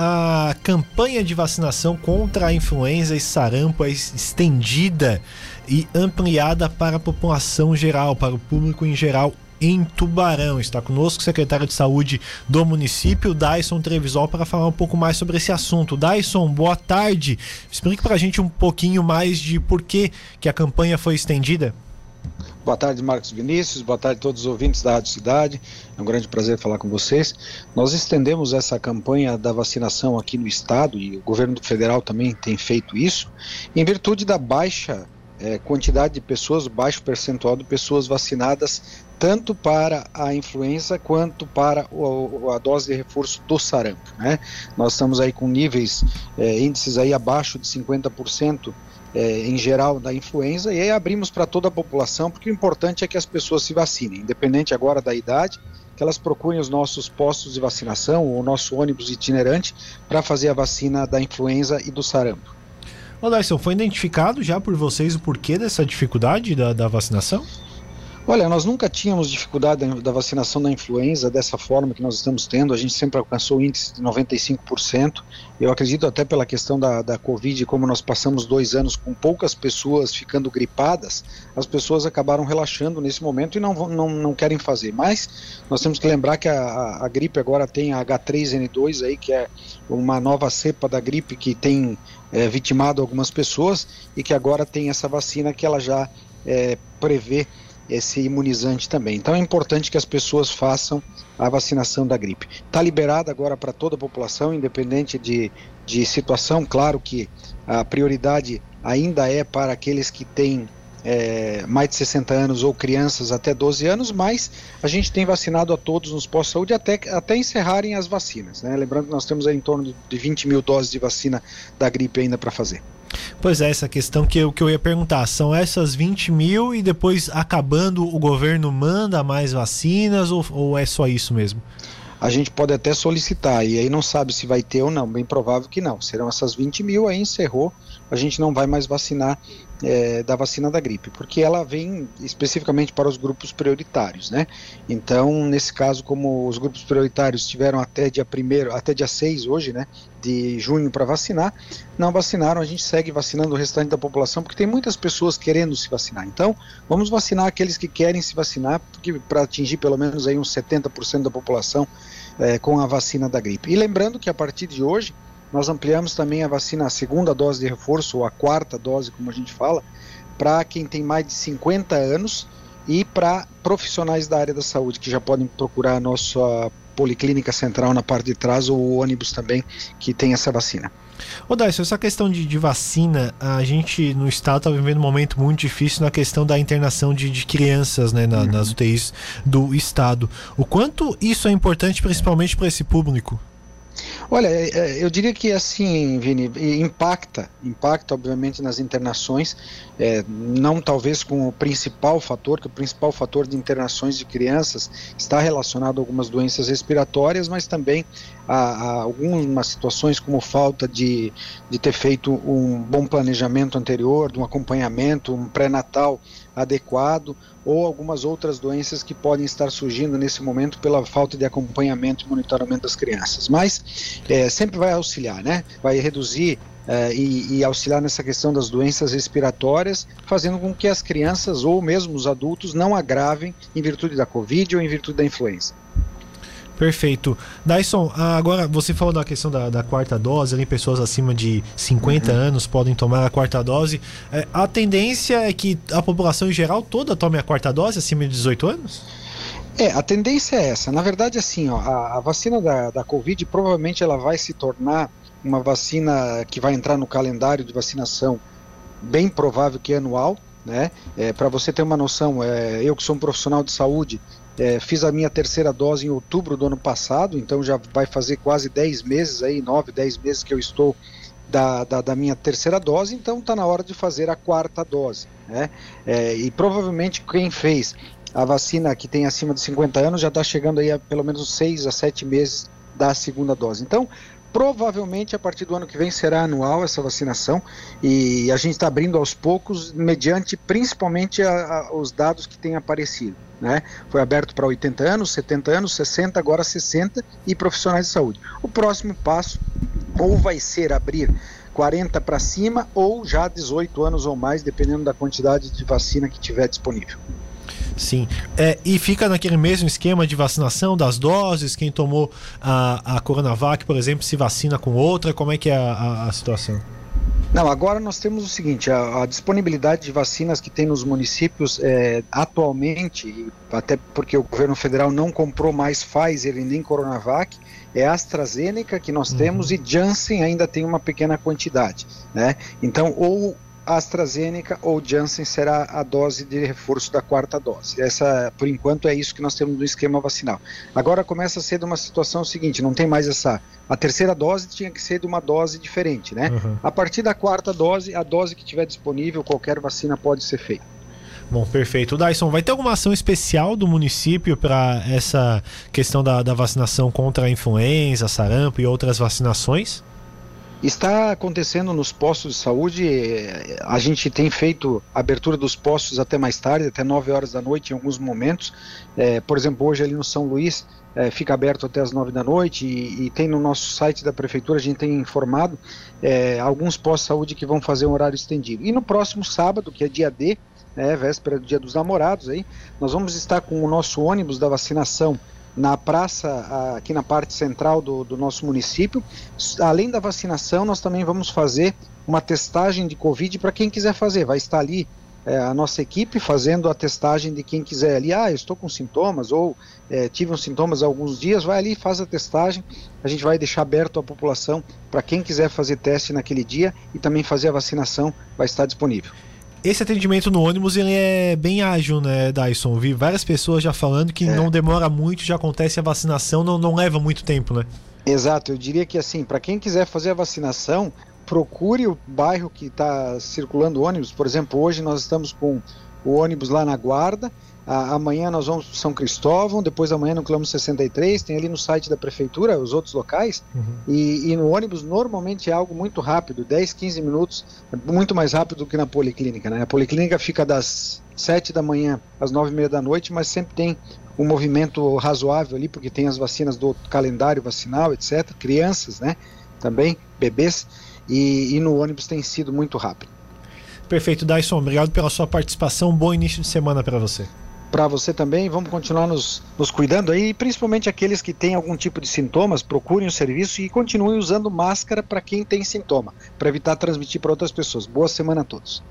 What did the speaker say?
a campanha de vacinação contra a influenza e sarampo é estendida e ampliada para a população geral, para o público em geral em Tubarão. Está conosco o secretário de Saúde do município, Dyson Trevisol, para falar um pouco mais sobre esse assunto. Dyson, boa tarde. Explique para a gente um pouquinho mais de por que, que a campanha foi estendida. Boa tarde, Marcos Vinícius. Boa tarde a todos os ouvintes da Rádio Cidade. É um grande prazer falar com vocês. Nós estendemos essa campanha da vacinação aqui no estado e o governo federal também tem feito isso, em virtude da baixa é, quantidade de pessoas, baixo percentual de pessoas vacinadas, tanto para a influenza quanto para o, a dose de reforço do sarampo. Né? Nós estamos aí com níveis, é, índices aí abaixo de 50% é, em geral da influenza, e aí abrimos para toda a população, porque o importante é que as pessoas se vacinem, independente agora da idade, que elas procurem os nossos postos de vacinação ou o nosso ônibus itinerante para fazer a vacina da influenza e do sarampo. Ô foi identificado já por vocês o porquê dessa dificuldade da, da vacinação? Olha, nós nunca tínhamos dificuldade da vacinação da influenza dessa forma que nós estamos tendo. A gente sempre alcançou o índice de 95%. Eu acredito até pela questão da, da Covid, como nós passamos dois anos com poucas pessoas ficando gripadas, as pessoas acabaram relaxando nesse momento e não, não, não querem fazer. Mas nós temos que lembrar que a, a, gripe agora tem a H3N2 aí, que é uma nova cepa da gripe que tem é, vitimado algumas pessoas e que agora tem essa vacina que ela já é, prevê esse imunizante também. Então é importante que as pessoas façam a vacinação da gripe. Está liberada agora para toda a população, independente de, de situação. Claro que a prioridade ainda é para aqueles que têm é, mais de 60 anos ou crianças até 12 anos, mas a gente tem vacinado a todos nos postos de saúde até, até encerrarem as vacinas. Né? Lembrando que nós temos em torno de 20 mil doses de vacina da gripe ainda para fazer. Pois é, essa questão que eu, que eu ia perguntar. São essas 20 mil e depois acabando o governo manda mais vacinas ou, ou é só isso mesmo? a gente pode até solicitar, e aí não sabe se vai ter ou não, bem provável que não. Serão essas 20 mil, aí encerrou, a gente não vai mais vacinar é, da vacina da gripe, porque ela vem especificamente para os grupos prioritários, né? Então, nesse caso, como os grupos prioritários tiveram até dia primeiro, até dia 6 hoje, né, de junho para vacinar, não vacinaram, a gente segue vacinando o restante da população, porque tem muitas pessoas querendo se vacinar. Então, vamos vacinar aqueles que querem se vacinar, porque para atingir pelo menos aí uns 70% da população é, com a vacina da gripe. E lembrando que a partir de hoje, nós ampliamos também a vacina, a segunda dose de reforço, ou a quarta dose, como a gente fala, para quem tem mais de 50 anos e para profissionais da área da saúde, que já podem procurar a nossa policlínica central na parte de trás ou o ônibus também que tem essa vacina. Ô Dyson, essa questão de, de, vacina, a gente no estado está vivendo um momento muito difícil na questão da internação de, de crianças né, na, uhum. nas UTIs do estado. O quanto isso é importante principalmente para esse público? Olha, é, é, eu diria que assim, Vini, impacta, impacta obviamente nas internações, é, não talvez com o principal fator, que o principal fator de internações de crianças está relacionado a algumas doenças respiratórias, mas também a, a algumas situações como falta de, de ter feito um bom planejamento anterior, de um acompanhamento, um pré-natal adequado, ou algumas outras doenças que podem estar surgindo nesse momento pela falta de acompanhamento e monitoramento das crianças. Mas é, sempre vai auxiliar, né? Vai reduzir Uh, e, e, auxiliar nessa questão das doenças respiratórias, fazendo com que as crianças ou mesmo os adultos não agravem em virtude da Covid ou em virtude da influenza. Perfeito. Dyson, agora você falou da questão da, da quarta dose, ali pessoas acima de 50 uhum. anos podem tomar a quarta dose. É, a tendência é que a população em geral toda tome a quarta dose acima de 18 anos? É, a tendência é essa. Na verdade, assim, ó, a, a vacina da, da Covid provavelmente ela vai se tornar uma vacina que vai entrar no calendário de vacinação bem provável que anual, né? É, Para você ter uma noção, é, eu que sou um profissional de saúde, é, fiz a minha terceira dose em outubro do ano passado, então já vai fazer quase 10 meses aí, 9, 10 meses que eu estou da, da, da minha terceira dose, então está na hora de fazer a quarta dose. Né? É, e provavelmente quem fez a vacina que tem acima de 50 anos já está chegando aí a pelo menos 6 a 7 meses da segunda dose. Então, provavelmente a partir do ano que vem será anual essa vacinação e a gente está abrindo aos poucos, mediante principalmente a, a, os dados que têm aparecido. Né? Foi aberto para 80 anos, 70 anos, 60, agora 60 e profissionais de saúde. O próximo passo ou vai ser abrir 40 para cima ou já 18 anos ou mais, dependendo da quantidade de vacina que tiver disponível. Sim. É, e fica naquele mesmo esquema de vacinação das doses? Quem tomou a, a Coronavac, por exemplo, se vacina com outra? Como é que é a, a, a situação? Não, agora nós temos o seguinte: a, a, disponibilidade de vacinas que tem nos municípios é, atualmente, até porque o governo federal não comprou mais Pfizer e nem Coronavac, é AstraZeneca que nós uhum. temos e Janssen ainda tem uma pequena quantidade, né? Então, ou AstraZeneca ou Janssen será a dose de reforço da quarta dose. Essa, por enquanto, é isso que nós temos no esquema vacinal. Agora começa a ser de uma situação seguinte: não tem mais essa. A terceira dose tinha que ser de uma dose diferente, né? Uhum. A partir da quarta dose, a dose que tiver disponível, qualquer vacina pode ser feita. Bom, perfeito. Dyson, vai ter alguma ação especial do município para essa questão da, da vacinação contra a influenza, sarampo e outras vacinações? Está acontecendo nos postos de saúde, a gente tem feito abertura dos postos até mais tarde, até 9 horas da noite em alguns momentos. É, por exemplo, hoje ali no São Luís é, fica aberto até as 9 da noite e, e, tem no nosso site da prefeitura, a gente tem informado é, alguns postos de saúde que vão fazer um horário estendido. E no próximo sábado, que é dia D, né, véspera do dia dos namorados, aí, nós vamos estar com o nosso ônibus da vacinação na praça, aqui na parte central do, do nosso município. Além da vacinação, nós também vamos fazer uma testagem de Covid para quem quiser fazer. Vai estar ali é, a nossa equipe fazendo a testagem de quem quiser ali. Ah, eu estou com sintomas ou é, tive uns sintomas há alguns dias. Vai ali, faz a testagem. A gente vai deixar aberto a população para quem quiser fazer teste naquele dia e também fazer a vacinação. Vai estar disponível. Esse atendimento no ônibus ele é bem ágil, né, Dyson? Vi várias pessoas já falando que é. não demora muito, já acontece a vacinação, não, não leva muito tempo, né? Exato, eu diria que assim, para quem quiser fazer a vacinação, procure o bairro que está circulando ônibus. Por exemplo, hoje nós estamos com o ônibus lá na Guarda amanhã nós vamos para São Cristóvão, depois amanhã no quilômetro 63, tem ali no site da prefeitura os outros locais. Uhum. E, e, no ônibus normalmente é algo muito rápido, 10, 15 minutos, é muito mais rápido do que na policlínica. Né? A policlínica fica das 7 da manhã às 9 e meia da noite, mas sempre tem um movimento razoável ali, porque tem as vacinas do calendário vacinal, etc. Crianças, né? Também, bebês. E, e no ônibus tem sido muito rápido. Perfeito, Dyson. Obrigado pela sua participação. Bom início de semana para você para você também. Vamos continuar nos, nos cuidando aí, principalmente aqueles que têm algum tipo de sintomas, procurem o serviço e continuem usando máscara para quem tem sintoma, para evitar transmitir para outras pessoas. Boa semana a todos.